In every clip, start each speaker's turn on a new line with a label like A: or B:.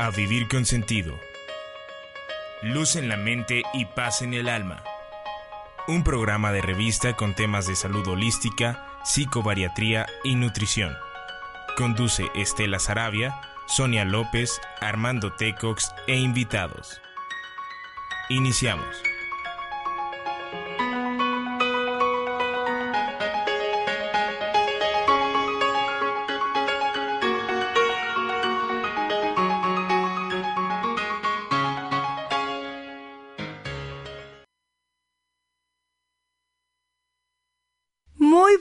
A: A vivir con sentido. Luz en la mente y paz en el alma. Un programa de revista con temas de salud holística, psicobariatría y nutrición. Conduce Estela Sarabia, Sonia López, Armando Tecox e invitados. Iniciamos.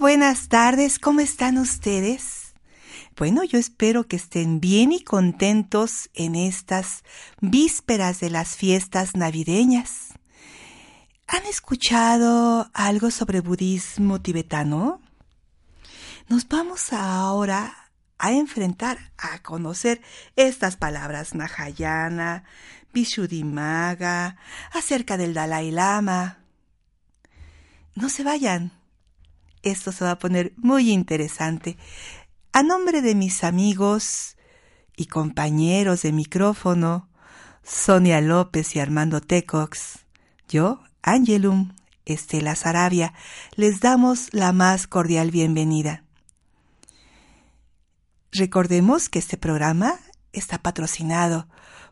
B: Buenas tardes, ¿cómo están ustedes? Bueno, yo espero que estén bien y contentos en estas vísperas de las fiestas navideñas. ¿Han escuchado algo sobre budismo tibetano? Nos vamos ahora a enfrentar, a conocer estas palabras Mahayana, Vishuddhimagga, acerca del Dalai Lama. No se vayan, esto se va a poner muy interesante. A nombre de mis amigos y compañeros de micrófono, Sonia López y Armando Tecox, yo, Angelum, Estela Sarabia, les damos la más cordial bienvenida. Recordemos que este programa está patrocinado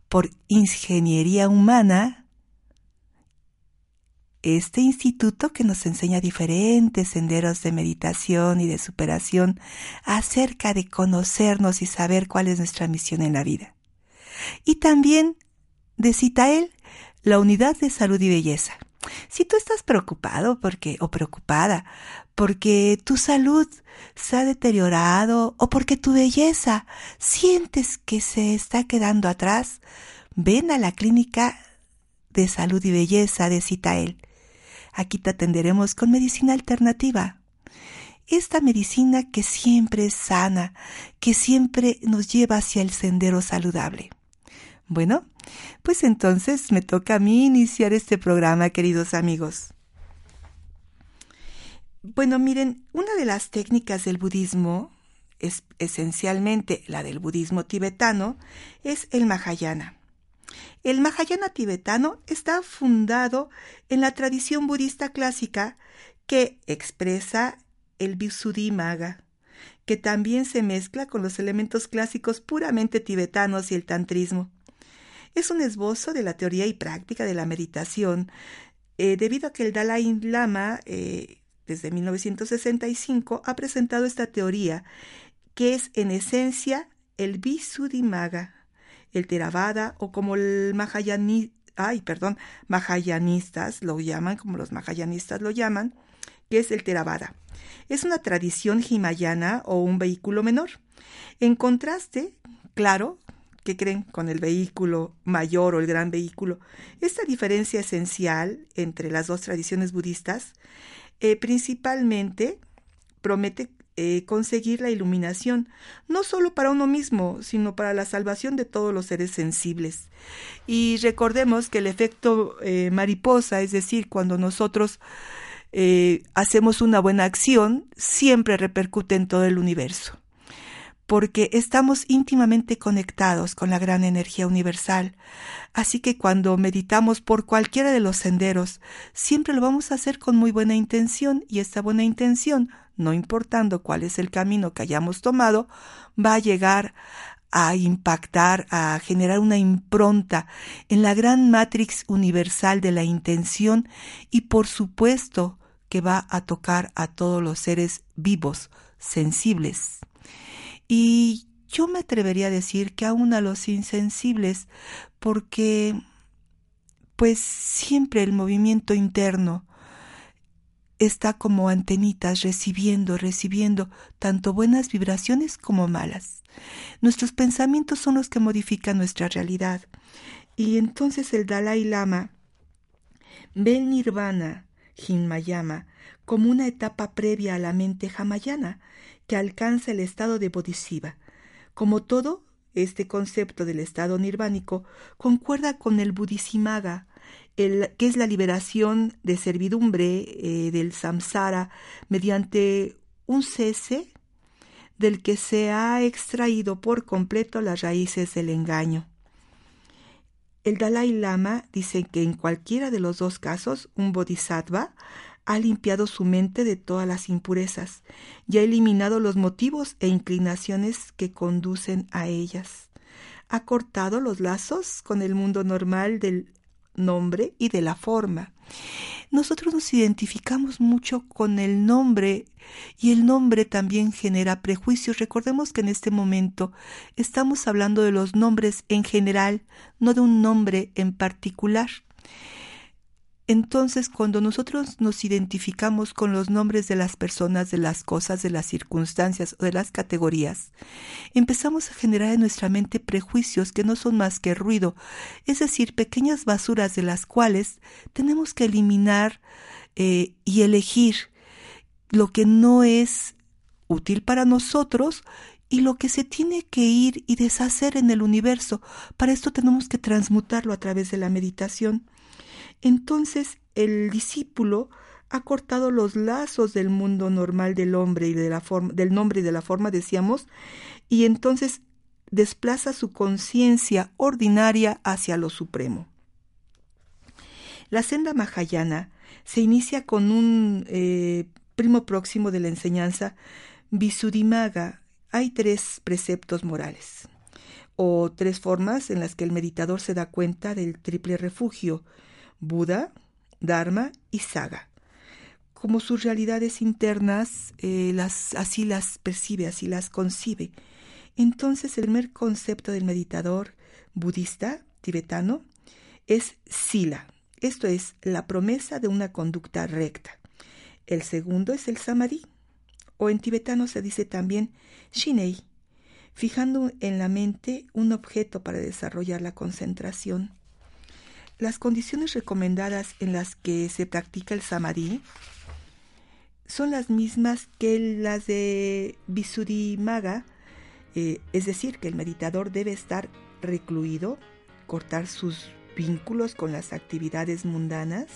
B: por Ingeniería Humana este instituto que nos enseña diferentes senderos de meditación y de superación acerca de conocernos y saber cuál es nuestra misión en la vida. Y también de Citael, la unidad de salud y belleza. Si tú estás preocupado porque o preocupada porque tu salud se ha deteriorado o porque tu belleza sientes que se está quedando atrás, ven a la clínica de salud y belleza de Citael. Aquí te atenderemos con medicina alternativa. Esta medicina que siempre es sana, que siempre nos lleva hacia el sendero saludable. Bueno, pues entonces me toca a mí iniciar este programa, queridos amigos. Bueno, miren, una de las técnicas del budismo, es esencialmente la del budismo tibetano, es el Mahayana. El Mahayana tibetano está fundado en la tradición budista clásica que expresa el Visuddhimagga, que también se mezcla con los elementos clásicos puramente tibetanos y el tantrismo. Es un esbozo de la teoría y práctica de la meditación, eh, debido a que el Dalai Lama, eh, desde 1965, ha presentado esta teoría, que es en esencia el Visuddhimagga, el Theravada o como el Mahayani, ay, perdón, Mahayanistas lo llaman, como los Mahayanistas lo llaman, que es el Theravada. Es una tradición himayana o un vehículo menor. En contraste, claro, ¿qué creen con el vehículo mayor o el gran vehículo? Esta diferencia esencial entre las dos tradiciones budistas eh, principalmente promete eh, conseguir la iluminación, no solo para uno mismo, sino para la salvación de todos los seres sensibles. Y recordemos que el efecto eh, mariposa, es decir, cuando nosotros eh, hacemos una buena acción, siempre repercute en todo el universo porque estamos íntimamente conectados con la gran energía universal. Así que cuando meditamos por cualquiera de los senderos, siempre lo vamos a hacer con muy buena intención y esta buena intención, no importando cuál es el camino que hayamos tomado, va a llegar a impactar, a generar una impronta en la gran matrix universal de la intención y por supuesto que va a tocar a todos los seres vivos, sensibles. Y yo me atrevería a decir que aún a los insensibles, porque pues siempre el movimiento interno está como antenitas recibiendo, recibiendo tanto buenas vibraciones como malas. Nuestros pensamientos son los que modifican nuestra realidad. Y entonces el Dalai Lama ve el nirvana, Hinmayama, como una etapa previa a la mente hamayana, que alcanza el estado de bodhisattva. Como todo, este concepto del estado nirvánico concuerda con el buddhisimaga, que es la liberación de servidumbre eh, del samsara mediante un cese del que se ha extraído por completo las raíces del engaño. El Dalai Lama dice que en cualquiera de los dos casos, un bodhisattva ha limpiado su mente de todas las impurezas y ha eliminado los motivos e inclinaciones que conducen a ellas. Ha cortado los lazos con el mundo normal del nombre y de la forma. Nosotros nos identificamos mucho con el nombre y el nombre también genera prejuicios. Recordemos que en este momento estamos hablando de los nombres en general, no de un nombre en particular. Entonces, cuando nosotros nos identificamos con los nombres de las personas, de las cosas, de las circunstancias o de las categorías, empezamos a generar en nuestra mente prejuicios que no son más que ruido, es decir, pequeñas basuras de las cuales tenemos que eliminar eh, y elegir lo que no es útil para nosotros y lo que se tiene que ir y deshacer en el universo. Para esto tenemos que transmutarlo a través de la meditación. Entonces el discípulo ha cortado los lazos del mundo normal del hombre y de la forma, del nombre y de la forma, decíamos, y entonces desplaza su conciencia ordinaria hacia lo supremo. La senda mahayana se inicia con un eh, primo próximo de la enseñanza, Visuddhimagga. Hay tres preceptos morales, o tres formas en las que el meditador se da cuenta del triple refugio, Buda, Dharma y Saga. Como sus realidades internas, eh, las, así las percibe, así las concibe. Entonces el primer concepto del meditador budista tibetano es sila, esto es la promesa de una conducta recta. El segundo es el samadhi, o en tibetano se dice también shinei, fijando en la mente un objeto para desarrollar la concentración. Las condiciones recomendadas en las que se practica el samadhi son las mismas que las de Visuddhimagga, eh, es decir, que el meditador debe estar recluido, cortar sus vínculos con las actividades mundanas,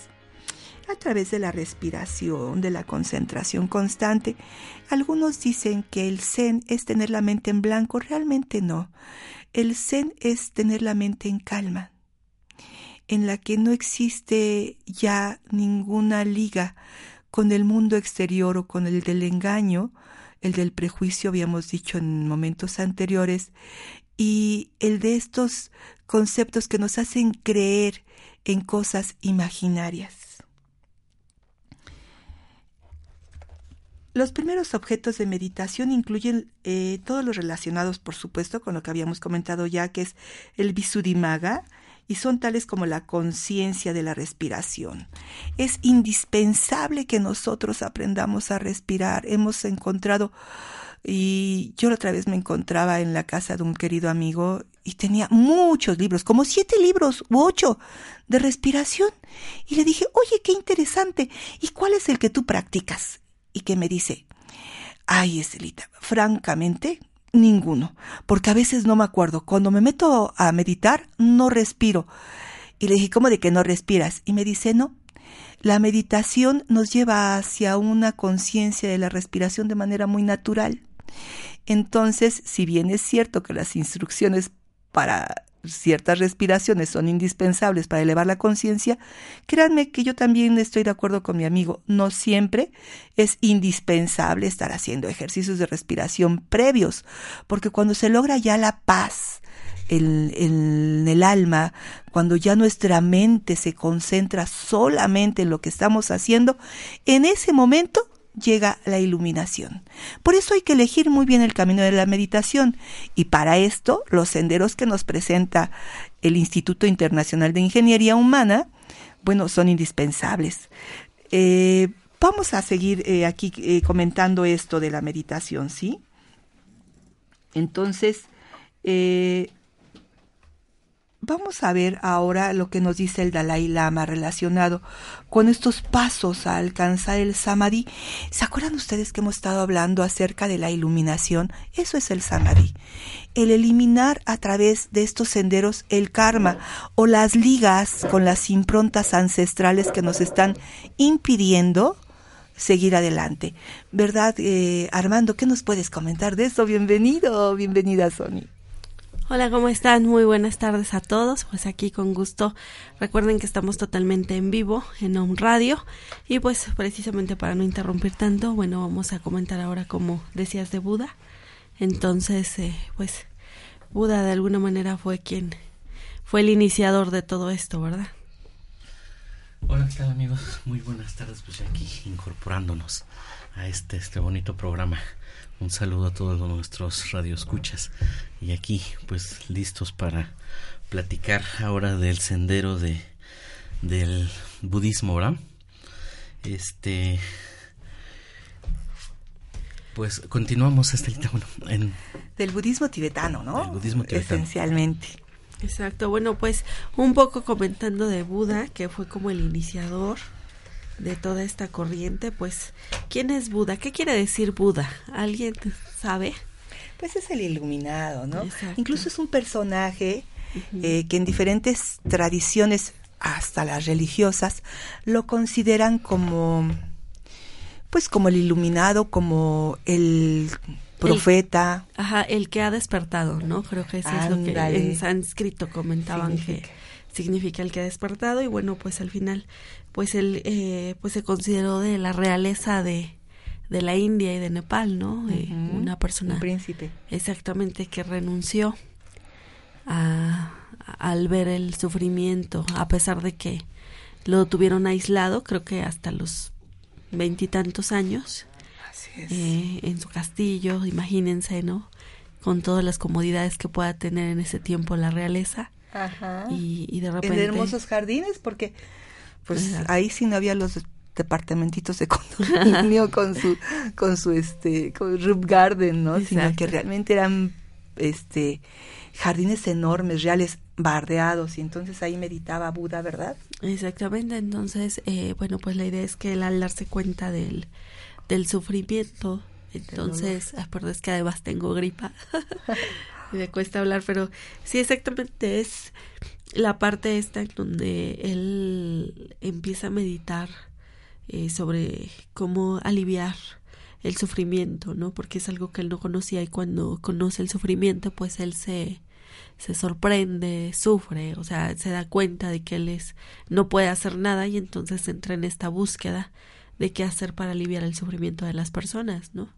B: a través de la respiración, de la concentración constante. Algunos dicen que el zen es tener la mente en blanco, realmente no. El zen es tener la mente en calma, en la que no existe ya ninguna liga con el mundo exterior o con el del engaño, el del prejuicio habíamos dicho en momentos anteriores, y el de estos conceptos que nos hacen creer en cosas imaginarias. Los primeros objetos de meditación incluyen eh, todos los relacionados, por supuesto, con lo que habíamos comentado ya, que es el Visuddhimagga, y son tales como la conciencia de la respiración. Es indispensable que nosotros aprendamos a respirar. Hemos encontrado, y yo la otra vez me encontraba en la casa de un querido amigo y tenía muchos libros, como siete libros u ocho de respiración. Y le dije, oye, qué interesante. ¿Y cuál es el que tú practicas? Y que me dice, ay, Estelita, francamente, Ninguno, porque a veces no me acuerdo. Cuando me meto a meditar, no respiro. Y le dije, ¿cómo de que no respiras? Y me dice, no. La meditación nos lleva hacia una conciencia de la respiración de manera muy natural. Entonces, si bien es cierto que las instrucciones para ciertas respiraciones son indispensables para elevar la conciencia, créanme que yo también estoy de acuerdo con mi amigo, no siempre es indispensable estar haciendo ejercicios de respiración previos, porque cuando se logra ya la paz en, en el alma, cuando ya nuestra mente se concentra solamente en lo que estamos haciendo, en ese momento llega la iluminación. Por eso hay que elegir muy bien el camino de la meditación y para esto los senderos que nos presenta el Instituto Internacional de Ingeniería Humana, bueno, son indispensables. Eh, vamos a seguir eh, aquí eh, comentando esto de la meditación, ¿sí? Entonces, Vamos a ver ahora lo que nos dice el Dalai Lama relacionado con estos pasos a alcanzar el samadhi. ¿Se acuerdan ustedes que hemos estado hablando acerca de la iluminación? Eso es el samadhi. El eliminar a través de estos senderos el karma o las ligas con las improntas ancestrales que nos están impidiendo seguir adelante. ¿Verdad, eh, Armando? ¿Qué nos puedes comentar de eso? Bienvenido, bienvenida, Sony.
C: Hola, ¿cómo están? Muy buenas tardes a todos. Pues aquí con gusto. Recuerden que estamos totalmente en vivo en Home Radio y pues precisamente para no interrumpir tanto, bueno, vamos a comentar ahora como decías de Buda. Entonces, eh, pues Buda de alguna manera fue quien fue el iniciador de todo esto, ¿verdad?
D: Hola, ¿qué tal amigos? Muy buenas tardes, pues aquí incorporándonos a este, este bonito programa un saludo a todos nuestros radioescuchas y aquí pues listos para platicar ahora del sendero de del budismo, ¿verdad? Este pues continuamos este bueno en
B: del budismo tibetano, ¿no?
D: Del budismo tibetano.
B: Esencialmente.
C: Exacto. Bueno, pues un poco comentando de Buda, que fue como el iniciador de toda esta corriente, pues, ¿quién es Buda? ¿Qué quiere decir Buda? ¿Alguien sabe?
B: Pues es el iluminado, ¿no? Incluso es un personaje eh, que en diferentes tradiciones, hasta las religiosas, lo consideran como, pues como el iluminado, como el profeta.
C: ajá, el que ha despertado, ¿no? Creo que eso es lo que en sánscrito comentaban que significa el que ha despertado y bueno, pues al final pues él eh, pues se consideró de la realeza de, de la India y de Nepal, ¿no? Una persona.
B: Un príncipe.
C: Exactamente, que renunció a, al ver el sufrimiento, a pesar de que lo tuvieron aislado, creo que hasta los veintitantos años.
B: Así es.
C: Eh, en su castillo, imagínense, ¿no? Con todas las comodidades que pueda tener en ese tiempo la realeza.
B: Ajá.
C: Y, y de repente.
B: En hermosos jardines, porque pues ahí sí no había los departamentitos de condominio con su con su este con roof garden no sino que realmente eran este jardines enormes reales bardeados y entonces ahí meditaba Buda verdad
C: exactamente entonces eh, bueno pues la idea es que él al darse cuenta del del sufrimiento entonces ah, perdón es que además tengo gripa me cuesta hablar pero sí exactamente es la parte esta en donde él empieza a meditar eh, sobre cómo aliviar el sufrimiento, ¿no? Porque es algo que él no conocía y cuando conoce el sufrimiento, pues él se, se sorprende, sufre, o sea, se da cuenta de que él es, no puede hacer nada y entonces entra en esta búsqueda de qué hacer para aliviar el sufrimiento de las personas, ¿no?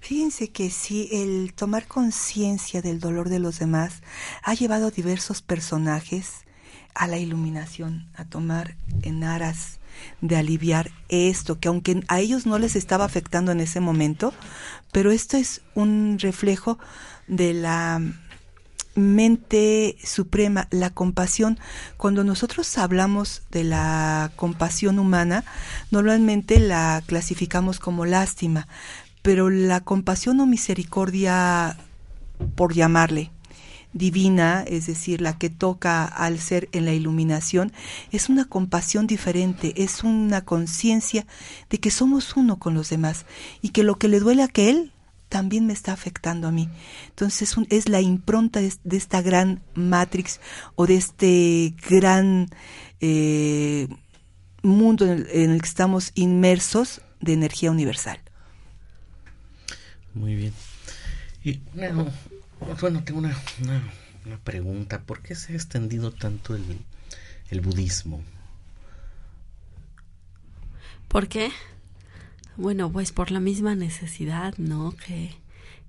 B: Fíjense que sí, el tomar conciencia del dolor de los demás ha llevado a diversos personajes a la iluminación, a tomar en aras de aliviar esto, que aunque a ellos no les estaba afectando en ese momento, pero esto es un reflejo de la mente suprema, la compasión. Cuando nosotros hablamos de la compasión humana, normalmente la clasificamos como lástima, pero la compasión o misericordia, por llamarle, divina, es decir, la que toca al ser en la iluminación, es una compasión diferente, es una conciencia de que somos uno con los demás y que lo que le duele a aquel también me está afectando a mí. Entonces es la impronta de, esta gran matrix o de este gran eh, mundo en el que estamos inmersos de energía universal.
D: Muy bien. Y bueno, tengo una, una, pregunta. ¿Por qué se ha extendido tanto el, el budismo?
C: ¿Por qué? Bueno, pues por la misma necesidad, ¿no? Que,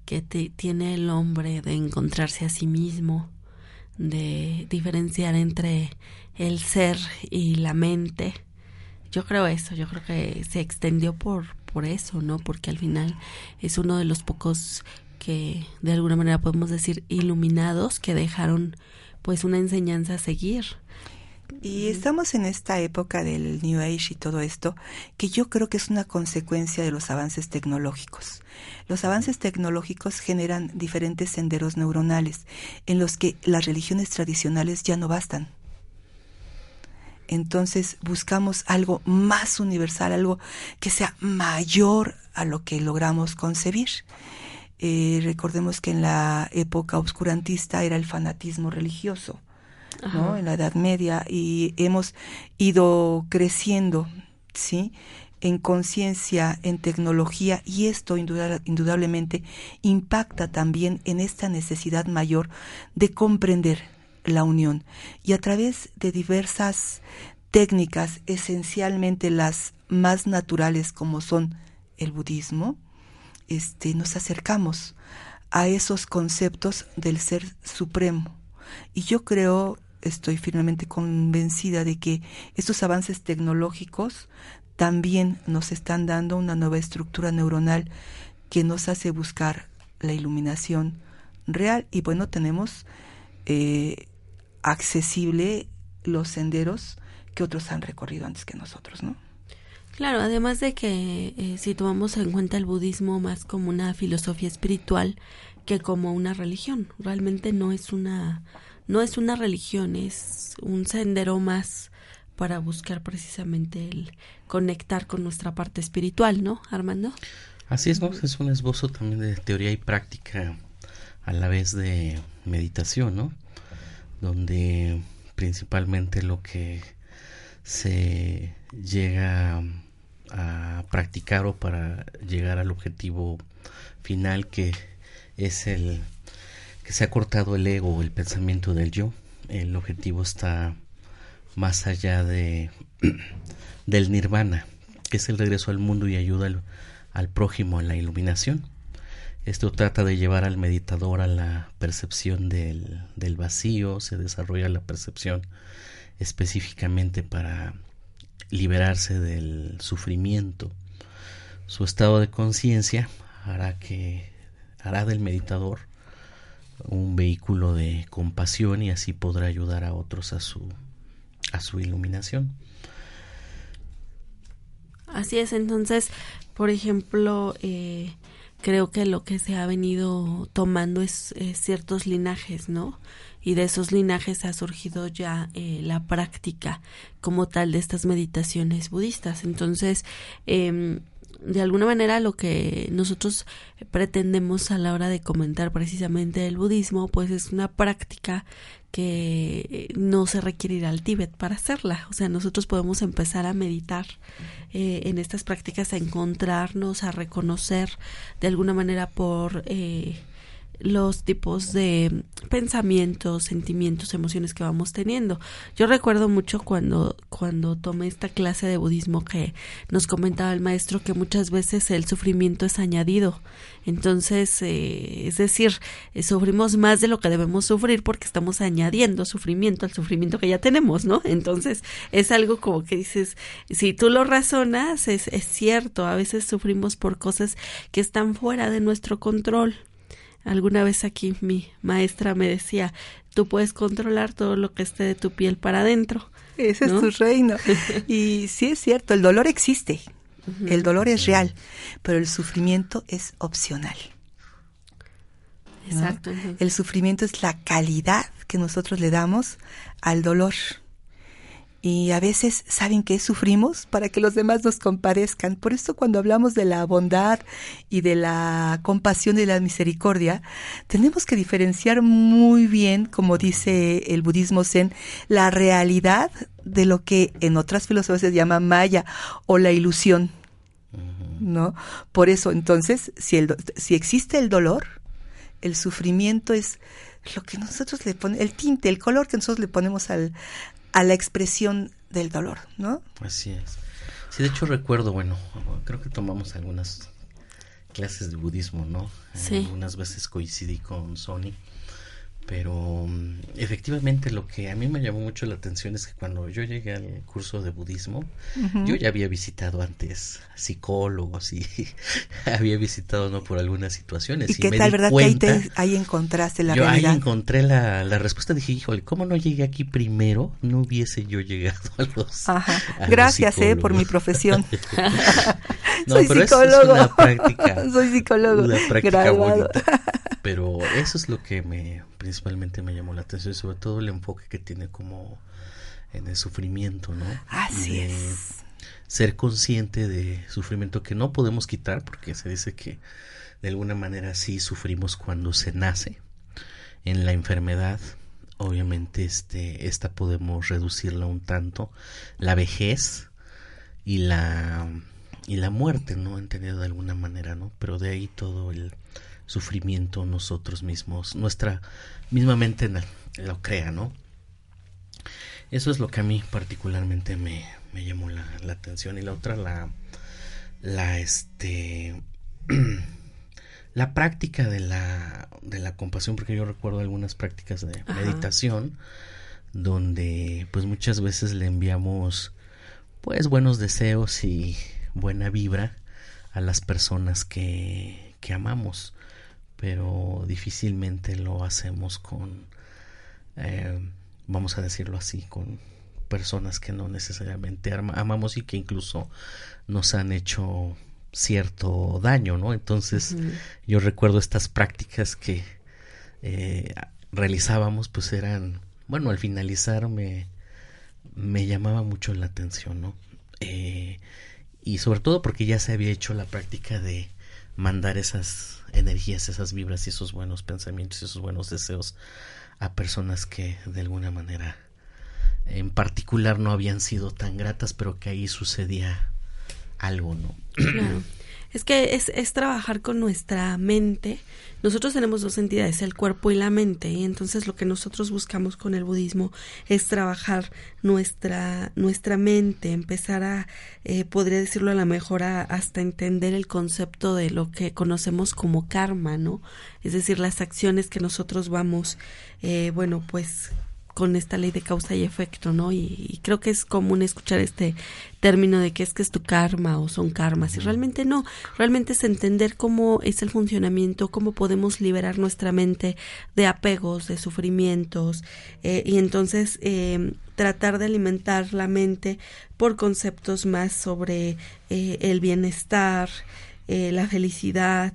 C: que tiene el hombre de encontrarse a sí mismo, de diferenciar entre el ser y la mente. Yo creo eso, yo creo que se extendió por, por eso, ¿no? Porque al final es uno de los pocos que de alguna manera podemos decir iluminados que dejaron pues una enseñanza a seguir.
B: Y estamos en esta época del New Age y todo esto, que yo creo que es una consecuencia de los avances tecnológicos. Los avances tecnológicos generan diferentes senderos neuronales en los que las religiones tradicionales ya no bastan entonces buscamos algo más universal, algo que sea mayor a lo que logramos concebir. Eh, recordemos que en la época obscurantista era el fanatismo religioso, ¿no? En la Edad Media y hemos ido creciendo, ¿sí? en conciencia, en tecnología, y esto indudablemente impacta también en esta necesidad mayor de comprender la unión. Y a través de diversas técnicas, esencialmente las más naturales como son el budismo, este, nos acercamos a esos conceptos del ser supremo. Y yo creo, estoy firmemente convencida de que estos avances tecnológicos también nos están dando una nueva estructura neuronal que nos hace buscar la iluminación real y bueno, tenemos eh, accesible los senderos que otros han recorrido antes que nosotros, ¿no?
C: Claro, además de que eh, si tomamos en cuenta el budismo más como una filosofía espiritual que como una religión, realmente no es una no es una religión, es un sendero más para buscar precisamente el conectar con nuestra parte espiritual, ¿no, Armando?
D: Así es, ¿no? Es un esbozo también de teoría y práctica a la vez de meditación, ¿no? Donde principalmente lo que se llega a practicar o para llegar al objetivo final que es el que se ha cortado el ego, el pensamiento del yo. El objetivo está más allá de del nirvana, que es el regreso al mundo y ayuda al, prójimo en la iluminación. Esto trata de llevar al meditador a la percepción del, del vacío, se desarrolla la percepción específicamente para liberarse del sufrimiento. Su estado de conciencia hará que hará del meditador un vehículo de compasión y así podrá ayudar a otros a su a su iluminación.
C: Así es, entonces, por ejemplo, eh, creo que lo que se ha venido tomando es, ciertos linajes, ¿no? Y de esos linajes ha surgido ya eh, la práctica como tal de estas meditaciones budistas. Entonces, eh, de alguna manera lo que nosotros pretendemos a la hora de comentar precisamente el budismo, pues es una práctica que no se requiere ir al Tíbet para hacerla. O sea, nosotros podemos empezar a meditar eh, en estas prácticas, a encontrarnos, a reconocer de alguna manera por eh, los tipos de pensamientos, sentimientos, emociones que vamos teniendo. Yo recuerdo mucho cuando, cuando tomé esta clase de budismo que nos comentaba el maestro que muchas veces el sufrimiento es añadido. Entonces, eh, es decir, eh, sufrimos más de lo que debemos sufrir porque estamos añadiendo sufrimiento al sufrimiento que ya tenemos, ¿no? Entonces, es algo como que dices, si tú lo razonas, es, es cierto, a veces sufrimos por cosas que están fuera de nuestro control. Alguna vez aquí mi maestra me decía, tú puedes controlar todo lo que esté de tu piel para adentro.
B: Ese es tu reino. y sí es cierto, el dolor existe, el dolor es real, pero el sufrimiento es opcional.
C: Exacto.
B: El sufrimiento es la calidad que nosotros le damos al dolor y a veces saben que sufrimos para que los demás nos compadezcan. Por eso cuando hablamos de la bondad y de la compasión y la misericordia, tenemos que diferenciar muy bien, como dice el budismo zen, la realidad de lo que en otras filosofías se llama maya o la ilusión. ¿No? Por eso, entonces, si, el, si existe el dolor, el sufrimiento es lo que nosotros le ponemos, el tinte, el color que nosotros le ponemos al, a la expresión del dolor, ¿no?
D: Así es. Sí, de hecho recuerdo, bueno, creo que tomamos algunas clases de budismo, ¿no?
C: Sí.
D: Algunas veces coincidí con Sony pero mm, efectivamente lo que a mí me llamó mucho la atención es que cuando yo llegué al curso de budismo, yo ya había visitado antes psicólogos y había visitado no por algunas situaciones.
B: ¿Y, qué tal, verdad? que ahí, encontraste la
D: yo
B: ahí
D: encontré la, la respuesta. Dije, híjole, ¿cómo no llegué aquí primero? No hubiese yo llegado a los.
B: Ajá. Gracias, eh, por mi profesión.
D: no, Soy pero psicólogo. Es una práctica.
B: Soy psicólogo.
D: Una práctica bonita. Pero eso es lo que me principalmente me llamó la atención, sobre todo el enfoque que tiene como en el sufrimiento, ¿no?
B: Así es.
D: Ser consciente de sufrimiento que no podemos quitar, porque se dice que de alguna manera sí sufrimos cuando se nace. En la enfermedad, obviamente, este, esta podemos reducirla un tanto. La vejez y la y la muerte, ¿no? Entendido de alguna manera, ¿no? Pero de ahí todo el sufrimiento nosotros mismos, nuestra misma mente lo crea, ¿no? Eso es lo que a mí particularmente me, me llamó la, la, atención. Y la otra, la, la, este, la práctica de la, de la compasión, porque yo recuerdo algunas prácticas de meditación donde pues muchas veces le enviamos pues buenos deseos y buena vibra a las personas que, que amamos, pero difícilmente lo hacemos con, eh, vamos a decirlo así, con personas que no necesariamente amamos y que incluso nos han hecho cierto daño, ¿no? Entonces yo recuerdo estas prácticas que eh, realizábamos, pues eran, bueno, al finalizar me, me llamaba mucho la atención, ¿no? Eh, y sobre todo porque ya se había hecho la práctica de mandar esas energías, esas vibras y esos buenos pensamientos y esos buenos deseos a personas que de alguna manera en particular no habían sido tan gratas, pero que ahí sucedía algo, ¿no?
C: Claro. Es que es, es trabajar con nuestra mente. Nosotros tenemos dos entidades, el cuerpo y la mente, y entonces lo que nosotros buscamos con el budismo es trabajar nuestra, nuestra mente, empezar a, eh, podría decirlo a lo mejor, hasta entender el concepto de lo que conocemos como karma, ¿no? Es decir, las acciones que nosotros vamos, eh, bueno, pues con esta ley de causa y efecto, ¿no? Y, creo que es común escuchar este término de que es que es tu karma o son karmas, y realmente no, realmente es entender cómo es el funcionamiento, cómo podemos liberar nuestra mente de apegos, de sufrimientos, eh, y entonces eh, tratar de alimentar la mente por conceptos más sobre eh, el bienestar, eh, la felicidad,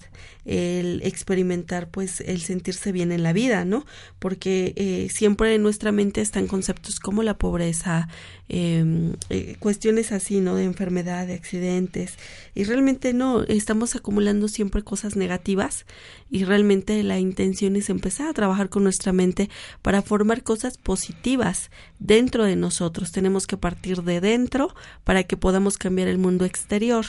C: el experimentar pues el sentirse bien en la vida, ¿no? Porque eh, siempre en nuestra mente están conceptos como la pobreza, em, eh, cuestiones así, ¿no? De enfermedad, de accidentes, y realmente no, estamos acumulando siempre cosas negativas y realmente la intención es empezar a trabajar con nuestra mente para formar cosas positivas dentro de nosotros. Tenemos que partir de dentro para que podamos cambiar el mundo exterior.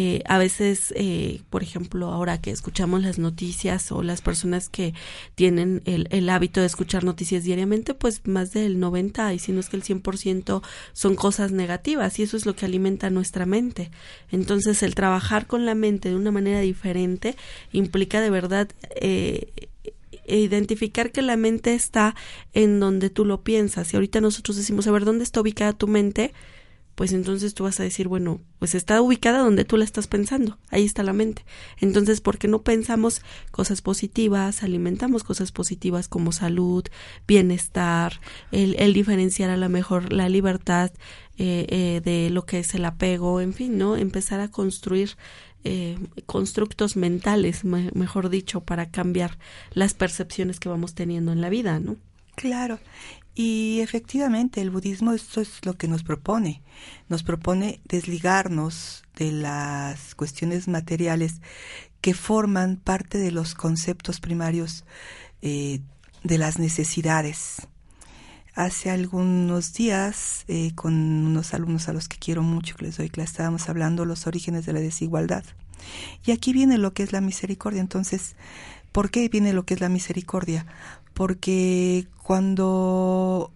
C: Eh, a veces, eh, por ejemplo, ahora que escuchamos las noticias o las personas que tienen el, el, hábito de escuchar noticias diariamente, pues más del 90 y si no es que el 100% son cosas negativas y eso es lo que alimenta nuestra mente. Entonces, el trabajar con la mente de una manera diferente implica de verdad eh, identificar que la mente está en donde tú lo piensas. Y ahorita nosotros decimos, a ver, ¿dónde está ubicada tu mente? Pues entonces tú vas a decir, bueno, pues está ubicada donde tú la estás pensando, ahí está la mente. Entonces, ¿por qué no pensamos cosas positivas, alimentamos cosas positivas como salud, bienestar, el, el diferenciar a lo mejor la libertad eh, eh, de lo que es el apego, en fin, ¿no? Empezar a construir eh, constructos mentales, mejor dicho, para cambiar las percepciones que vamos teniendo en la vida, ¿no?
B: Claro, y efectivamente, el budismo esto es lo que nos propone. Nos propone desligarnos de las cuestiones materiales que forman parte de los conceptos primarios eh, de las necesidades. Hace algunos días, eh, con unos alumnos a los que quiero mucho, que les doy clase, estábamos hablando los orígenes de la desigualdad. Y aquí viene lo que es la misericordia. Entonces, ¿por qué viene lo que es la misericordia? Porque cuando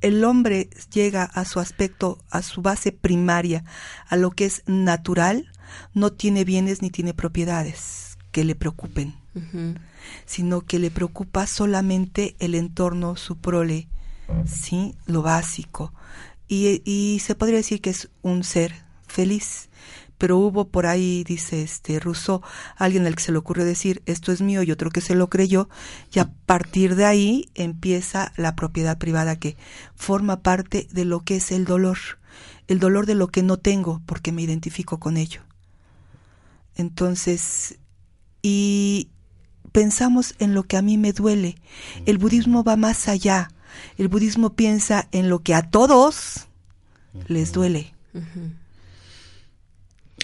B: el hombre llega a su aspecto, a su base primaria, a lo que es natural, no tiene bienes ni tiene propiedades que le preocupen, sino que le preocupa solamente el entorno, su prole, ¿sí? lo básico. Y, y se podría decir que es un ser feliz pero hubo por ahí, dice este Rousseau, alguien al que se le ocurrió decir esto es mío y otro que se lo creyó, y a partir de ahí empieza la propiedad privada que forma parte de lo que es el dolor, el dolor de lo que no tengo porque me identifico con ello. Entonces, y pensamos en lo que a mí me duele. El budismo va más allá. El budismo piensa en lo que a todos les duele.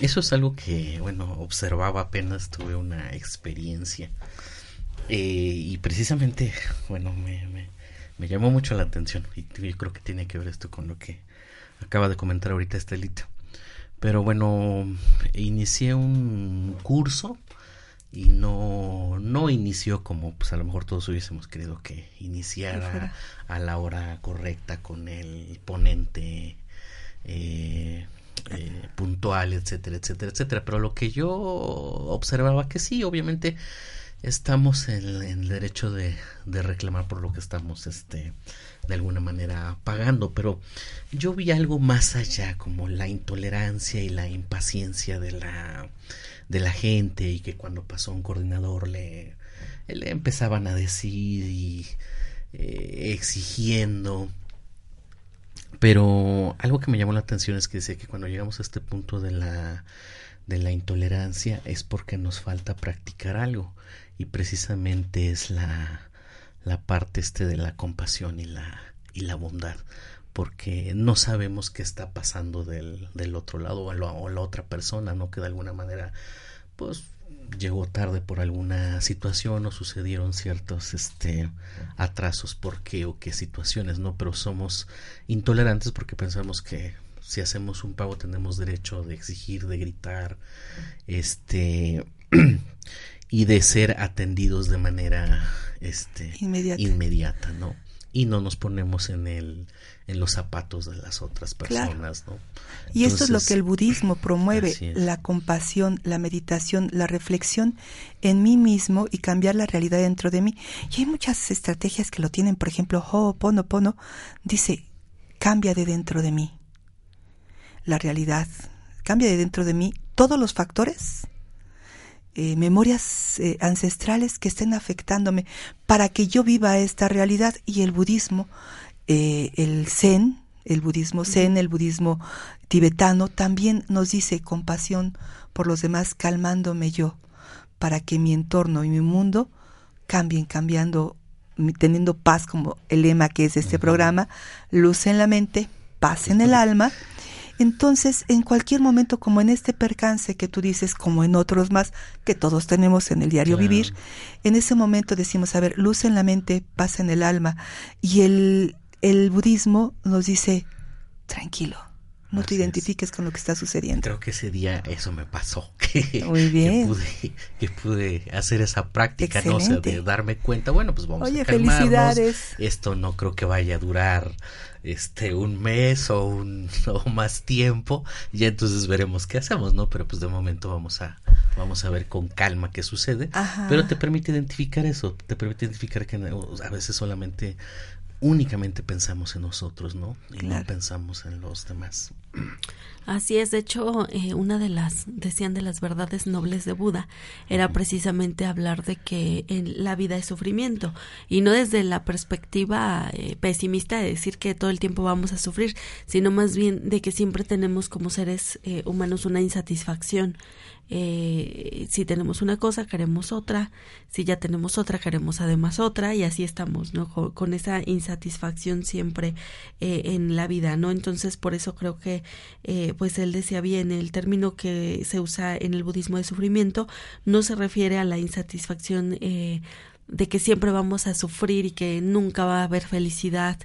D: Eso es algo que, bueno, observaba apenas, tuve una experiencia. Eh, y precisamente, bueno, me, me, llamó mucho la atención. Y yo creo que tiene que ver esto con lo que acaba de comentar ahorita Estelita. Pero bueno, inicié un curso y no, no inició como pues a lo mejor todos hubiésemos querido que iniciara a la hora correcta con el ponente eh, eh, puntual, etcétera, etcétera, etcétera. Pero lo que yo observaba que sí, obviamente estamos en, el derecho de, reclamar por lo que estamos este de alguna manera pagando pero yo vi algo más allá como la intolerancia y la impaciencia de la de la gente y que cuando pasó un coordinador le, le empezaban a decir y eh, exigiendo pero algo que me llamó la atención es que decía que cuando llegamos a este punto de la de la intolerancia es porque nos falta practicar algo y precisamente es la, la parte este de la compasión y la, y la bondad porque no sabemos qué está pasando del, del otro lado o la, o la otra persona, ¿no? Que de alguna manera, pues, llegó tarde por alguna situación o sucedieron ciertos este atrasos por qué o qué situaciones, ¿no? Pero somos intolerantes porque pensamos que si hacemos un pago tenemos derecho de exigir, de gritar, este y de ser atendidos de manera este inmediata, ¿no? Y no nos ponemos en el en los zapatos de las otras personas, ¿no?
B: y esto es lo que el budismo promueve, la compasión, la meditación, la reflexión en mí mismo y cambiar la realidad dentro de mí. Y hay muchas estrategias que lo tienen, por ejemplo, Ho'oponopono dice, cambia de dentro de mí. La realidad, cambia de dentro de mí todos los factores eh, memorias eh, ancestrales que estén afectándome para que yo viva esta realidad y el budismo, eh, el zen, el budismo zen, el budismo tibetano también nos dice compasión por los demás calmándome yo para que mi entorno y mi mundo cambien, cambiando, teniendo paz como el lema que es de este programa, luz en la mente, paz en el alma. Entonces, en cualquier momento, como en este percance que tú dices, como en otros más que todos tenemos en el diario vivir, en ese momento decimos, a ver, luz en la mente, paz en el alma. Y el, el budismo nos dice, tranquilo, no te identifiques con lo que está sucediendo.
D: Creo que ese día eso me pasó. Que,
B: Muy bien.
D: Que pude, hacer esa práctica, no sé, de darme cuenta, bueno, pues vamos
B: Oye,
D: a
B: calmarnos. felicidades.
D: Esto no creo que vaya a durar este un mes o un o más tiempo y entonces veremos qué hacemos no pero pues de momento vamos a vamos a ver con calma qué sucede pero te permite identificar eso te permite identificar que a veces solamente únicamente pensamos en nosotros no y no pensamos en los demás.
C: Así es, de hecho, eh, una de las, decían de las verdades nobles de Buda, era precisamente hablar de que en la vida es sufrimiento, y no desde la perspectiva eh, pesimista de decir que todo el tiempo vamos a sufrir, sino más bien de que siempre tenemos como seres eh, humanos una insatisfacción eh, si tenemos una cosa, queremos otra, si ya tenemos otra, queremos además otra, y así estamos, ¿no? Con, esa insatisfacción siempre eh, en la vida, ¿no? Entonces, por eso creo que, eh, pues él decía bien, el término que se usa en el budismo de sufrimiento no se refiere a la insatisfacción eh, de que siempre vamos a sufrir y que nunca va a haber felicidad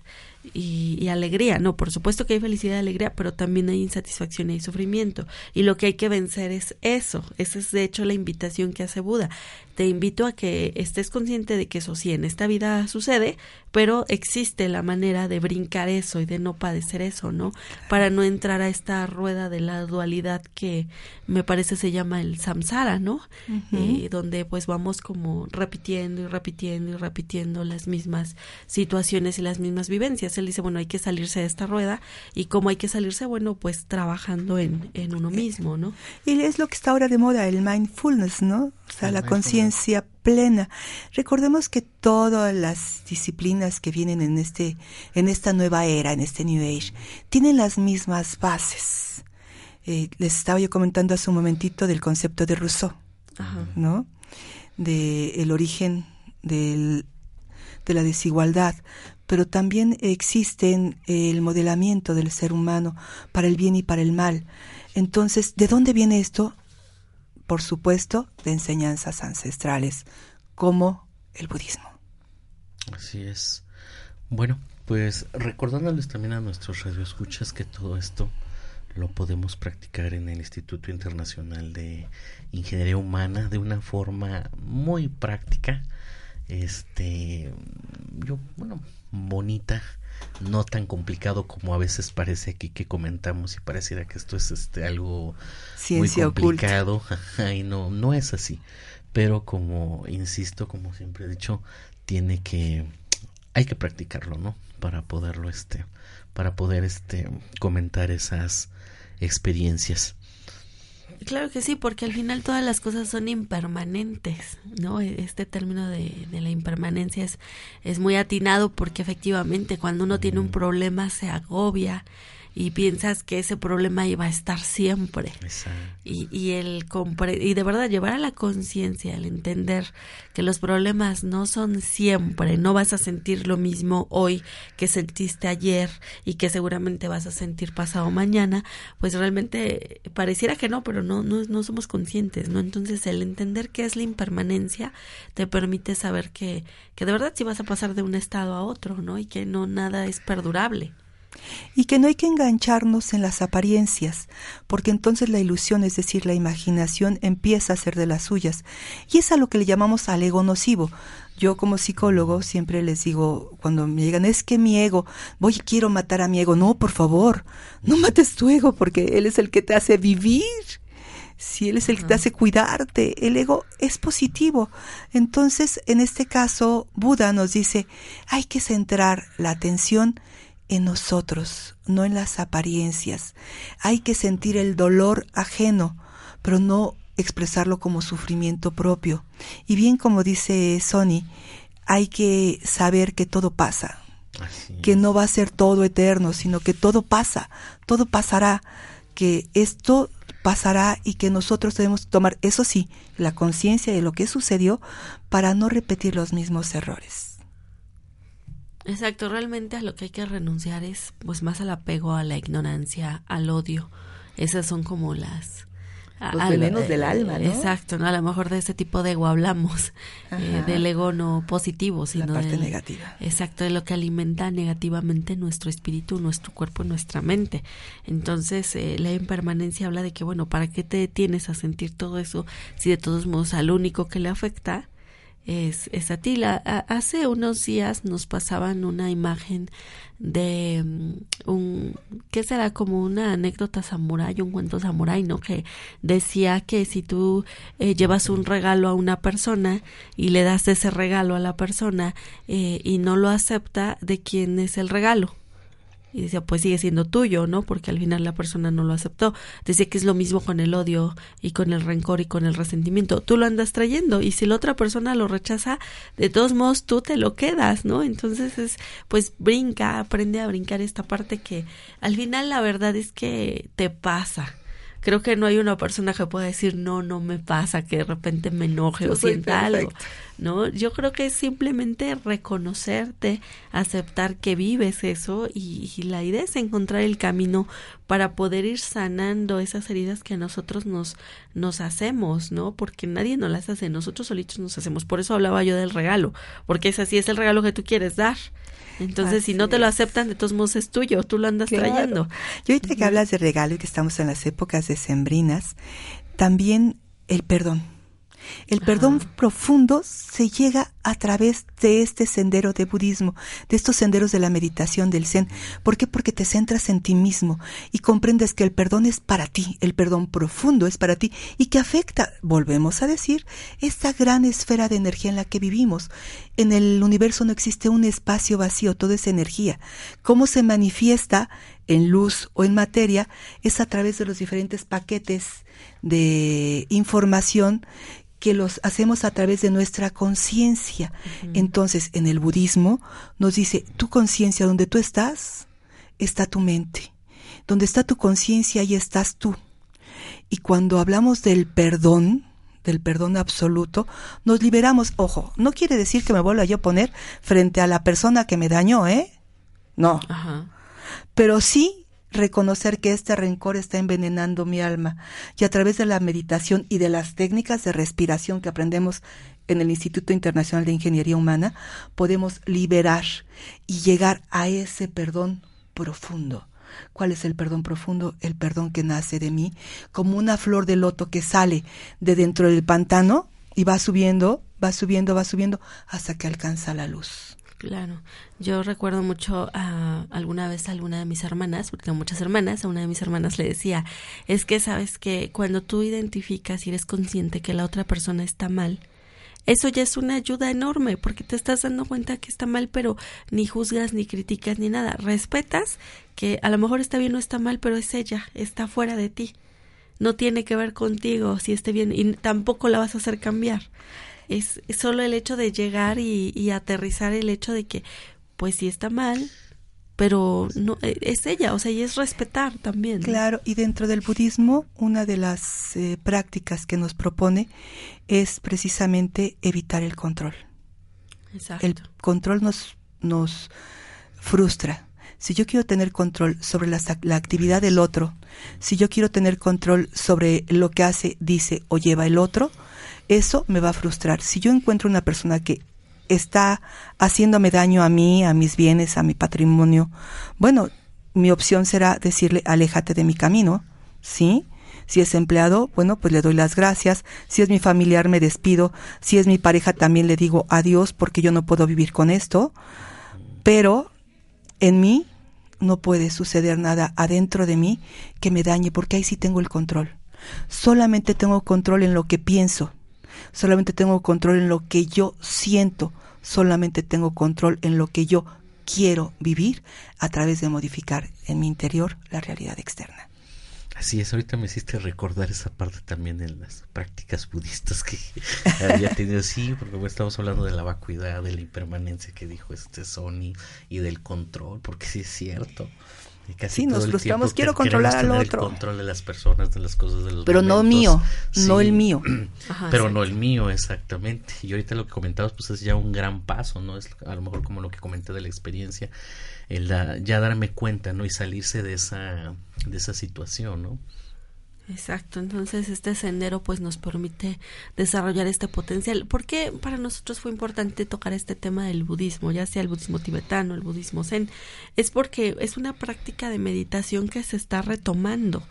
C: y, alegría. No, por supuesto que hay felicidad y alegría, pero también hay insatisfacción y hay sufrimiento. Y lo que hay que vencer es eso. Esa es de hecho la invitación que hace Buda. Te invito a que estés consciente de que eso sí, en esta vida sucede, pero existe la manera de brincar eso y de no padecer eso, ¿no? Para no entrar a esta rueda de la dualidad que me parece se llama el samsara, ¿no? Eh, donde pues vamos como repitiendo y repitiendo y repitiendo las mismas situaciones y las mismas vivencias. Él dice, bueno, hay que salirse de esta rueda y cómo hay que salirse, bueno, pues trabajando en, en uno mismo, ¿no?
B: Y es lo que está ahora de moda, el mindfulness, ¿no? O sea, la conciencia plena. Recordemos que todas las disciplinas que vienen en este, en esta nueva era, en este New Age, tienen las mismas bases. Eh, les estaba yo comentando hace un momentito del concepto de Rousseau, ¿no? De el origen del, de la desigualdad, pero también existe el modelamiento del ser humano para el bien y para el mal. Entonces, ¿de dónde viene esto? Por supuesto, de enseñanzas ancestrales, como el budismo.
D: Así es. Bueno, pues recordándoles también a nuestros radioescuchas que todo esto lo podemos practicar en el Instituto Internacional de Ingeniería Humana de una forma muy práctica, este, yo, bueno, bonita, no tan complicado como a veces parece aquí que comentamos y pareciera que esto es este algo
B: Ciencia
D: muy complicado. Y no no es así. Pero como insisto como siempre he dicho tiene que hay que practicarlo no para poderlo este para poder este comentar esas experiencias
C: Claro que sí, porque al final todas las cosas son impermanentes, ¿no? E, este término de, de, la impermanencia es, es muy atinado porque efectivamente cuando uno tiene un problema se agobia y piensas que ese problema iba a estar siempre. Y, y, el y de verdad llevar a la conciencia, el entender que los problemas no son siempre, no vas a sentir lo mismo hoy que sentiste ayer y que seguramente vas a sentir pasado mañana, pues realmente pareciera que no, pero no, no, no somos conscientes, ¿no? Entonces el entender qué es la impermanencia te permite saber que, que de verdad sí vas a pasar de un estado a otro, ¿no? Y que no nada es perdurable
B: y que no hay que engancharnos en las apariencias, porque entonces la ilusión, es decir, la imaginación, empieza a ser de las suyas, y es a lo que le llamamos al ego nocivo. Yo como psicólogo siempre les digo cuando me llegan, es que mi ego, voy quiero matar a mi ego. No, por favor, no mates tu ego porque él es el que te hace vivir. Si él es el que te hace cuidarte, el ego es positivo. Entonces, en este caso, Buda nos dice, hay que centrar la atención en nosotros, no en las apariencias. Hay que sentir el dolor ajeno, pero no expresarlo como sufrimiento propio. Y bien como dice Sony, hay que saber que todo pasa, que no va a ser todo eterno, sino que todo pasa, todo pasará, que esto pasará y que nosotros debemos tomar, eso sí, la conciencia de lo que sucedió para no repetir los mismos errores.
C: Exacto, realmente a lo que hay que renunciar es pues más al apego a la ignorancia, al odio. Esas son como las
B: los venenos del alma, ¿no?
C: Exacto, ¿no? A lo mejor de ese tipo de ego hablamos, eh, del ego no positivo, sino
B: la parte negativa.
C: Exacto, de lo que alimenta negativamente nuestro espíritu, nuestro cuerpo, nuestra mente. Entonces, eh, la impermanencia habla de que, bueno, ¿para qué te detienes a sentir todo eso si de todos modos al único que le afecta es, es a ti. hace unos días nos pasaban una imagen de mm, un, ¿qué será? Como una anécdota samurái, un cuento samurái, ¿no? Que decía que si tú eh, llevas un regalo a una persona y le das ese regalo a la persona eh, y no lo acepta, ¿de quién es el regalo? Y decía, pues sigue siendo tuyo, ¿no? Porque al final la persona no lo aceptó. Decía que es lo mismo con el odio y con el rencor y con el resentimiento. Tú lo andas trayendo y si la otra persona lo rechaza, de todos modos tú te lo quedas, ¿no? Entonces es, pues brinca, aprende a brincar esta parte que al final la verdad es que te pasa creo que no hay una persona que pueda decir no, no me pasa, que de repente me enoje o sienta algo. ¿No? Yo creo que es simplemente reconocerte, aceptar que vives eso y, la idea es encontrar el camino para poder ir sanando esas heridas que nosotros nos, nos hacemos, ¿no? Porque nadie nos las hace, nosotros solitos nos hacemos. Por eso hablaba yo del regalo, porque es así, es el regalo que tú quieres dar. Entonces, si no te lo aceptan, de todos modos es tuyo, tú lo andas trayendo.
B: Y ahorita que hablas de regalo y que estamos en las épocas decembrinas, también el perdón el perdón profundo se llega a través de este sendero de budismo, de estos senderos de la meditación del zen. ¿Por qué? Porque te centras en ti mismo y comprendes que el perdón es para ti, el perdón profundo es para ti y que afecta, volvemos a decir, esta gran esfera de energía en la que vivimos. En el universo no existe un espacio vacío, todo es energía. ¿Cómo se manifiesta en luz o en materia? Es a través de los diferentes paquetes de información que los hacemos a través de nuestra conciencia. Entonces, en el budismo nos dice, tu conciencia, donde tú estás, está tu mente. Donde está tu conciencia, ahí estás tú. Y cuando hablamos del perdón, del perdón absoluto, nos liberamos. Ojo, no quiere decir que me vuelva yo a poner frente a la persona que me dañó, ¿eh? No. Pero sí reconocer que este rencor está envenenando mi alma y a través de la meditación y de las técnicas de respiración que aprendemos en el Instituto Internacional de Ingeniería Humana, podemos liberar y llegar a ese perdón profundo. ¿Cuál es el perdón profundo? El perdón que nace de mí, como una flor de loto que sale de dentro del pantano y va subiendo, va subiendo, va subiendo hasta que alcanza la luz.
C: Claro, yo recuerdo mucho a alguna vez a alguna de mis hermanas, porque tengo muchas hermanas, a una de mis hermanas le decía, es que sabes que cuando tú identificas y eres consciente que la otra persona está mal, eso ya es una ayuda enorme porque te estás dando cuenta que está mal, pero ni juzgas, ni criticas, ni nada. Respetas que a lo mejor está bien o está mal, pero es ella, está fuera de ti. No tiene que ver contigo si esté bien y tampoco la vas a hacer cambiar. Es, solo el hecho de llegar y, y aterrizar el hecho de que, pues si está mal, pero no e, es ella, o sea, y es respetar también.
B: Claro, y dentro del budismo, una de las eh, prácticas que nos propone es precisamente evitar el control.
C: Exacto.
B: El control nos, nos frustra. Si yo quiero tener control sobre la, la actividad del otro, si yo quiero tener control sobre lo que hace, dice o lleva el otro, eso me va a frustrar. Si yo encuentro una persona que está haciéndome daño a mí, a mis bienes, a mi patrimonio, bueno, mi opción será decirle, aléjate de mi camino, ¿sí? Si es empleado, bueno, pues le doy las gracias. Si es mi familiar, me despido. Si es mi pareja, también le digo adiós porque yo no puedo vivir con esto. Pero en mí no puede suceder nada adentro de mí que me dañe porque ahí sí tengo el control. Solamente tengo control en lo que pienso solamente tengo control en lo que yo siento, solamente tengo control en lo que yo quiero vivir a través de modificar en mi interior la realidad externa.
D: Así es, ahorita me hiciste recordar esa parte también en las prácticas budistas que había tenido, sí, porque estamos hablando de la vacuidad, de la impermanencia que dijo este Sony y del control, porque sí es cierto
B: sí, nos frustramos, quiero controlar al otro.
D: El control de las personas, de las cosas, de los
B: Pero no mío, no el mío.
D: pero no el mío, exactamente. Y ahorita lo que comentabas, pues es ya un gran paso, ¿no? Es a lo mejor como lo que comenté de la experiencia, el ya darme cuenta, ¿no? Y salirse de esa, de esa situación, ¿no?
C: Exacto, entonces este sendero pues nos permite desarrollar este potencial. ¿Por qué para nosotros fue importante tocar este tema del budismo, ya sea el budismo tibetano, el budismo zen? Es porque es una práctica de meditación que se está retomando,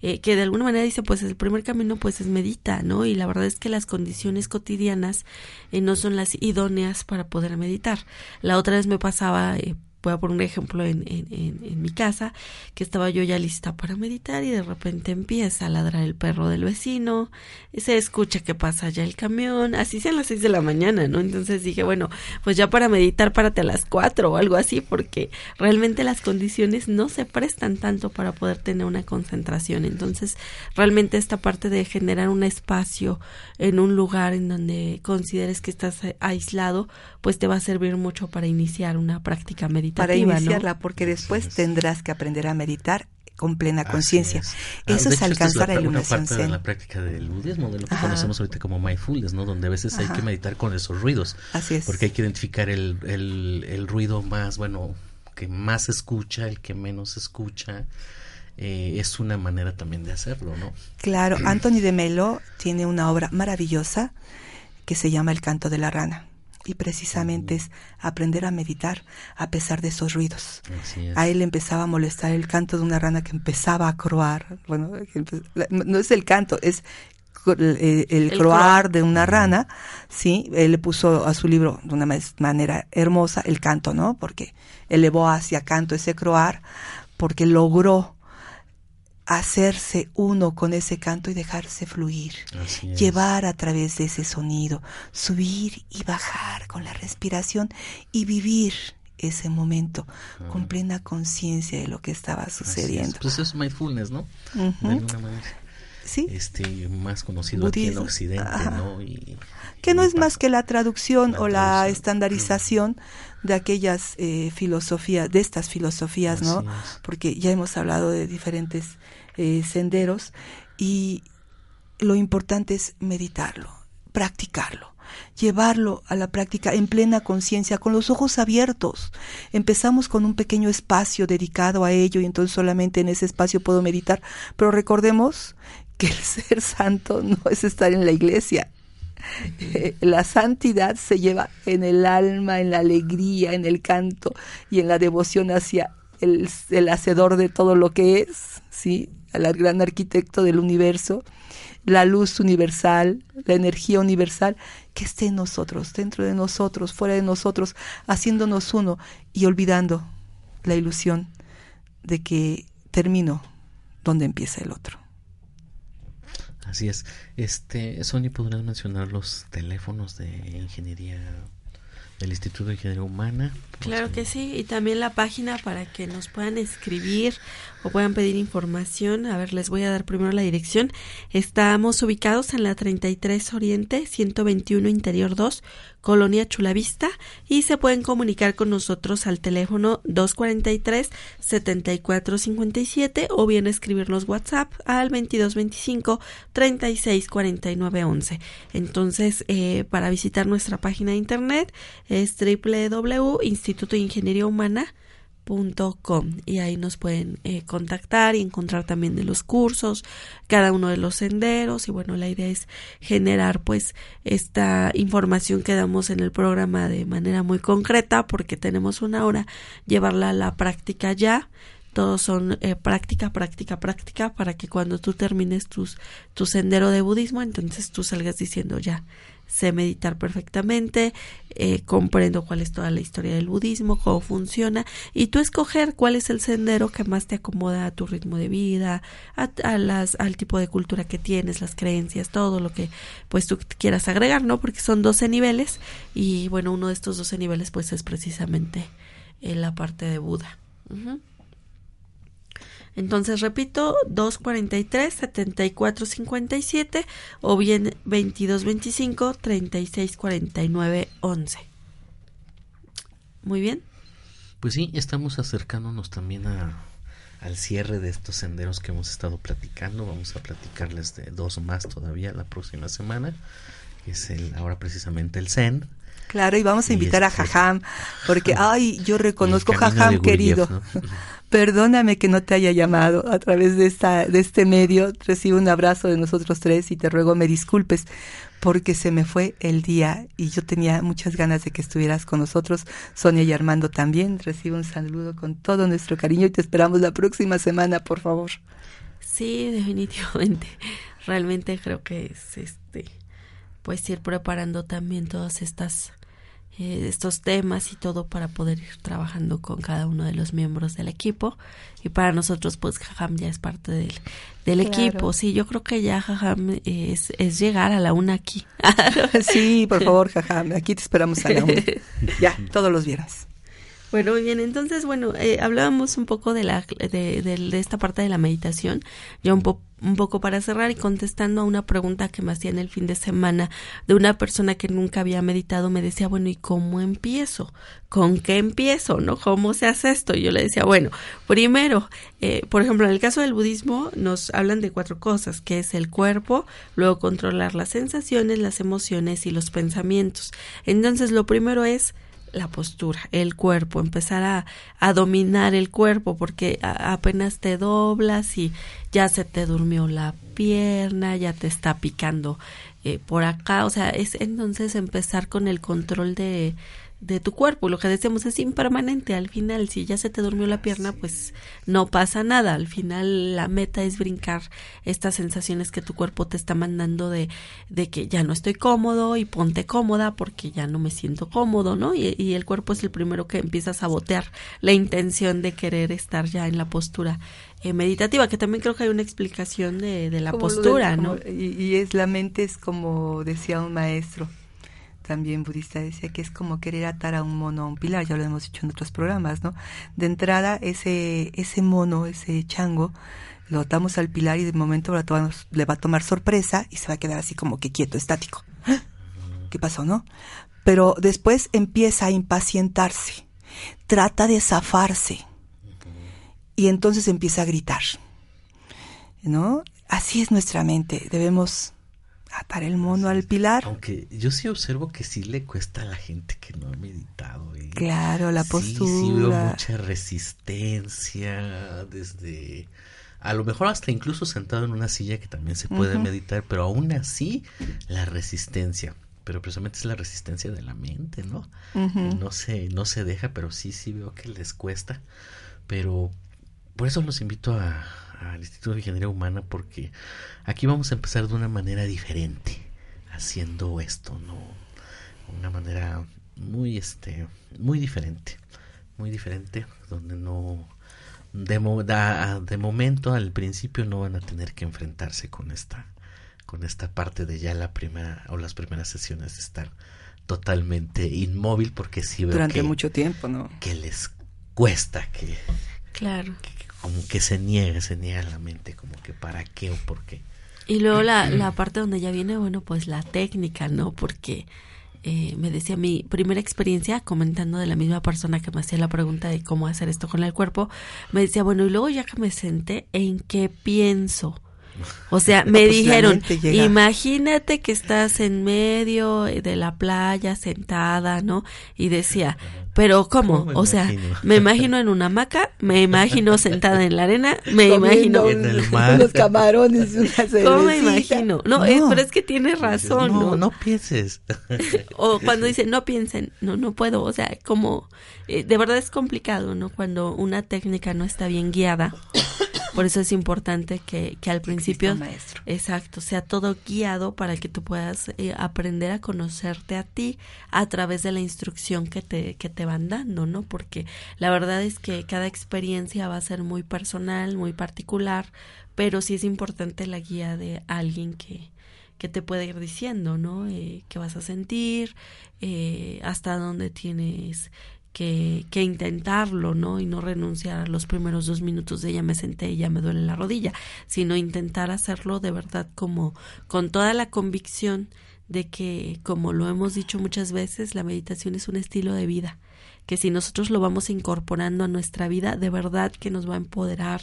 C: eh, que de alguna manera dice pues el primer camino pues es medita, ¿no? Y la verdad es que las condiciones cotidianas eh, no son las idóneas para poder meditar. La otra vez me pasaba eh, voy a poner un ejemplo en, en, en, mi casa, que estaba yo ya lista para meditar y de repente empieza a ladrar el perro del vecino, se escucha que pasa ya el camión, así sean las seis de la mañana, ¿no? Entonces dije, bueno, pues ya para meditar párate a las cuatro o algo así, porque realmente las condiciones no se prestan tanto para poder tener una concentración. Entonces, realmente esta parte de generar un espacio en un lugar en donde consideres que estás aislado, pues te va a servir mucho para iniciar una práctica meditativa.
B: Para iniciarla, porque después tendrás que aprender a meditar con plena conciencia. Eso es, alcanzar la, iluminación
D: una parte de la práctica del budismo, de lo que conocemos ahorita como mindfulness, ¿no? Donde a veces hay que meditar con esos ruidos.
B: Así es.
D: Porque hay que identificar el, el, el ruido más, bueno, que más se escucha, el que menos se escucha. Eh, es una manera también de hacerlo, ¿no?
B: Claro, Anthony de Melo tiene una obra maravillosa que se llama El canto de la rana y precisamente es aprender a meditar a pesar de esos ruidos. A él empezaba a molestar el canto de una rana que empezaba a croar. Bueno, no es el canto, es el, croar de una rana, sí, él le puso a su libro de una manera hermosa el canto, ¿no? Porque elevó hacia canto ese croar, porque logró hacerse uno con ese canto y dejarse fluir, llevar a través de ese sonido, subir y bajar con la respiración y vivir ese momento con plena conciencia de lo que estaba sucediendo.
D: Pues eso es mindfulness, ¿no? De alguna manera.
B: Sí.
D: Este, más conocido aquí en Occidente, ¿no?
B: que no es más que la traducción o la estandarización de aquellas eh, filosofías, de estas filosofías, ¿no? Porque ya hemos hablado de diferentes eh, senderos y lo importante es meditarlo, practicarlo llevarlo a la práctica en plena conciencia, con los ojos abiertos. Empezamos con un pequeño espacio dedicado a ello y entonces solamente en ese espacio puedo meditar. Pero recordemos que el ser santo no es estar en la iglesia. Eh, la santidad se lleva en el alma, en la alegría, en el canto y en la devoción hacia el, el hacedor de todo lo que es, ¿sí? al gran arquitecto del universo, la luz universal, la energía universal, que esté en nosotros, dentro de nosotros, fuera de nosotros, haciéndonos uno y olvidando la ilusión de que termino donde empieza el otro.
D: Así es. Este, Sonia, ¿podrías mencionar los teléfonos de ingeniería del Instituto de Ingeniería Humana.
C: Claro que sí, y también la página para que nos puedan escribir o puedan pedir información. A ver, les voy a dar primero la dirección. Estamos ubicados en la 33 Oriente, 121 Interior 2, Colonia Chulavista, y se pueden comunicar con nosotros al teléfono 243-7457 o bien escribirnos WhatsApp al 2225-364911. Entonces, eh, para visitar nuestra página de internet es www.institutoingenieriahumana.com y ahí nos pueden eh, contactar y encontrar también de los cursos, cada uno de los senderos y bueno, la idea es generar pues esta información que damos en el programa de manera muy concreta porque tenemos una hora, llevarla a la práctica ya. Todos son eh, práctica, práctica, práctica, para que cuando tú termines tus, tu sendero de budismo, entonces tú salgas diciendo ya, sé meditar perfectamente, eh, comprendo cuál es toda la historia del budismo, cómo funciona, y tú escoger cuál es el sendero que más te acomoda a tu ritmo de vida, a, las, al tipo de cultura que tienes, las creencias, todo lo que pues tú quieras agregar, ¿no? Porque son 12 niveles, y bueno, uno de estos 12 niveles pues es precisamente en la parte de Buda. Entonces, repito, 243-7457 o bien 2225-3649-11. Muy bien.
D: Pues sí, estamos acercándonos también a, al cierre de estos senderos que hemos estado platicando. Vamos a platicarles de dos más todavía la próxima semana, que es el, ahora precisamente el Zen.
B: Claro, y vamos a invitar a este, Jajam, porque, ay, yo reconozco Jajam querido. Perdóname que no te haya llamado a través de, esta, de este medio. Recibo un abrazo de nosotros tres y te ruego me disculpes porque se me fue el día y yo tenía muchas ganas de que estuvieras con nosotros. Sonia y Armando también. Recibo un saludo con todo nuestro cariño y te esperamos la próxima semana, por favor.
C: Sí, definitivamente. Realmente creo que es este pues ir preparando también todas estas eh, estos temas y todo para poder ir trabajando con cada uno de los miembros del equipo. Y para nosotros pues Jajam ya es parte del, del equipo. Sí yo creo que ya Jajam es, es llegar a la una aquí.
B: Sí por favor Jajam aquí te esperamos a la una. Ya todos los viernes
C: bueno, muy bien, entonces, bueno, eh, hablábamos un poco de, la, de, de, esta parte de la meditación, ya un, un poco para cerrar y contestando a una pregunta que me hacían el fin de semana de una persona que nunca había meditado, me decía, bueno, ¿y cómo empiezo? ¿Con qué empiezo? ¿No? ¿Cómo se hace esto? Y yo le decía, bueno, primero, eh, por ejemplo, en el caso del budismo nos hablan de cuatro cosas, que es el cuerpo, luego controlar las sensaciones, las emociones y los pensamientos. Entonces, lo primero es la postura, el cuerpo, empezar a, a dominar el cuerpo, porque apenas te doblas y ya se te durmió la pierna, ya te está picando eh, por acá, o sea, es entonces empezar con el control de, de tu cuerpo. Lo que decimos es impermanente. Al final, si ya se te durmió la pierna, pues no pasa nada. Al final, la meta es brincar estas sensaciones que tu cuerpo te está mandando de, de que ya no estoy cómodo y ponte cómoda porque ya no me siento cómodo, ¿no? Y, y el cuerpo es el primero que empieza a sabotear la intención de querer estar ya en la postura eh, meditativa, que también creo que hay una explicación de, de la postura, ¿no?
B: y, y es la mente, es como decía un maestro también budista decía que es como querer atar a un mono a un pilar, ya lo hemos dicho en otros programas, ¿no? De entrada, ese, ese mono, ese chango, lo atamos al pilar y de momento le va a tomar sorpresa y se va a quedar así como que quieto, estático. ¿Ah? ¿Qué pasó, no? Pero después empieza a impacientarse, trata de zafarse y entonces empieza a gritar, ¿no? Así es nuestra mente, debemos atar el mono al pilar.
D: Aunque yo sí observo que sí le cuesta a la gente que no ha meditado.
B: Claro, la postura.
D: Sí, veo mucha resistencia desde... A lo mejor hasta incluso sentado en una silla que también se puede meditar, pero aún así la resistencia. Pero precisamente es la resistencia de la mente, ¿no? No se, no se deja, pero sí, sí veo que les cuesta. Pero por eso los invito al Instituto de Ingeniería Humana porque aquí vamos a empezar de una manera diferente haciendo esto, ¿no? Una manera muy este muy diferente, muy diferente donde no de, de momento al principio no van a tener que enfrentarse con esta con esta parte de ya la primera o las primeras sesiones de estar totalmente inmóvil porque sí veo
B: durante mucho tiempo, ¿no?
D: Que les cuesta que
C: claro
D: como que se niega, se niega la mente, como que para qué o por qué.
C: Y luego la, la parte donde ya viene, bueno, pues la técnica, ¿no? Porque eh, me decía mi primera experiencia comentando de la misma persona que me hacía la pregunta de cómo hacer esto con el cuerpo, me decía, bueno, y luego ya que me senté, ¿en qué pienso? O sea, me pues dijeron, imagínate que estás en medio de la playa sentada, ¿no? Y decía, pero ¿cómo? o sea, me imagino en una hamaca, me imagino sentada en la arena, me imagino
B: en el mar. unos camarones, una
C: ¿Cómo me imagino? No, eh, pero es que tiene razón, ¿no?
D: No, no pienses.
C: o cuando dice, no piensen, no, no puedo, o sea, como, eh, de verdad es complicado, ¿no? Cuando una técnica no está bien guiada por eso es importante que, que al principio, exacto, sea todo guiado para que tú puedas eh, aprender a conocerte a ti a través de la instrucción que te, que te van dando, ¿no? Porque la verdad es que cada experiencia va a ser muy personal, muy particular, pero sí es importante la guía de alguien que, que te puede ir diciendo, ¿no? Eh, qué vas a sentir, eh, hasta dónde tienes que, que, intentarlo, ¿no? Y no renunciar a los primeros dos minutos de ya me senté y ya me duele la rodilla, sino intentar hacerlo de verdad como con toda la convicción de que, como lo hemos dicho muchas veces, la meditación es un estilo de vida que si nosotros lo vamos incorporando a nuestra vida, de verdad que nos va a empoderar,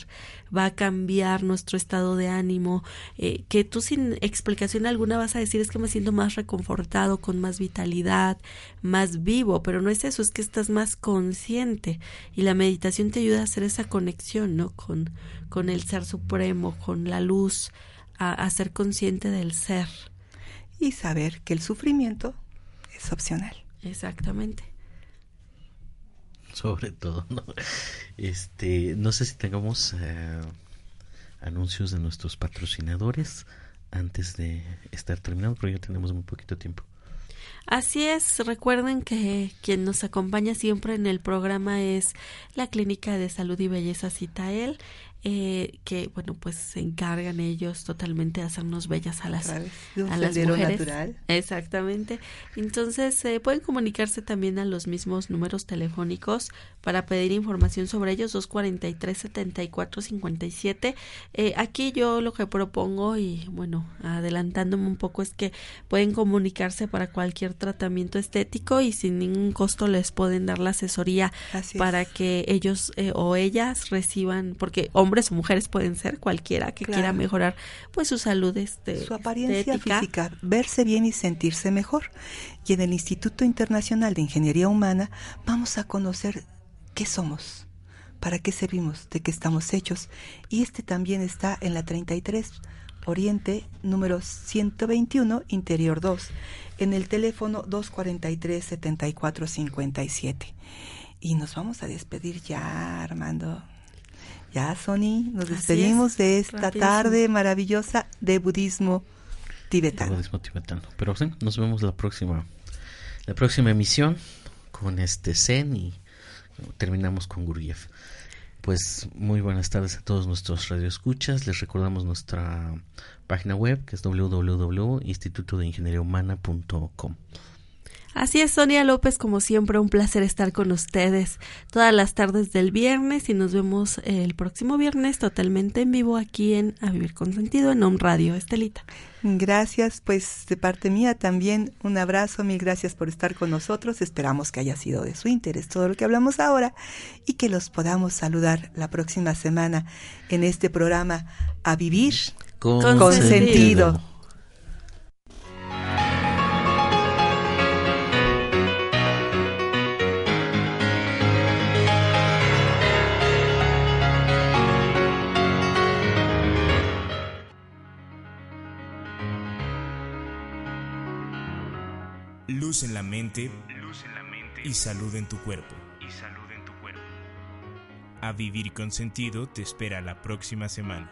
C: va a cambiar nuestro estado de ánimo, eh, que tú sin explicación alguna vas a decir es que me siento más reconfortado, con más vitalidad, más vivo, pero no es eso, es que estás más consciente y la meditación te ayuda a hacer esa conexión, ¿no? Con, con el ser supremo, con la luz, a, a ser consciente del ser.
B: Y saber que el sufrimiento es opcional.
C: Exactamente.
D: sobre todo, ¿no? Este, no sé si tengamos eh, anuncios de nuestros patrocinadores antes de estar terminando, pero ya tenemos muy poquito tiempo.
C: Así es, recuerden que quien nos acompaña siempre en el programa es la Clínica de Salud y Belleza Citael eh, que bueno pues se encargan ellos totalmente de hacernos bellas a las a, las mujeres. natural. exactamente. Entonces eh, pueden comunicarse también a los mismos números telefónicos para pedir información sobre ellos 243 74 57 eh, aquí yo lo que propongo y bueno adelantándome un poco es que pueden comunicarse para cualquier tratamiento estético y sin ningún costo les pueden dar la asesoría para que ellos eh, o ellas reciban porque hombres o mujeres pueden ser, cualquiera que quiera mejorar pues su salud este,
B: su apariencia física, verse bien y sentirse mejor. Y en el Instituto Internacional de Ingeniería Humana vamos a conocer qué somos, para qué servimos, de qué estamos hechos. Y este también está en la 33 Oriente número 121 Interior 2 en el teléfono 243 7457. Y nos vamos a despedir ya, Armando. Ya, Sony, nos despedimos de esta tarde maravillosa de budismo tibetano.
D: budismo tibetano. Pero sí, nos vemos la próxima, la próxima emisión con este Zen y terminamos con Guriev. Pues muy buenas tardes a todos nuestros radioescuchas. Les recordamos nuestra página web que es www.institutodeingenieríahumana.com.
C: Así es, Sonia López, como siempre, un placer estar con ustedes todas las tardes del viernes y nos vemos el próximo viernes totalmente en vivo aquí en A Vivir con Sentido en Home Radio. Estelita.
B: Gracias, pues de parte mía también un abrazo, mil gracias por estar con nosotros. Esperamos que haya sido de su interés todo lo que hablamos ahora y que los podamos saludar la próxima semana en este programa A Vivir con, sentido.
A: Luz en la mente, y salud en tu cuerpo. A Vivir con Sentido te espera la próxima semana.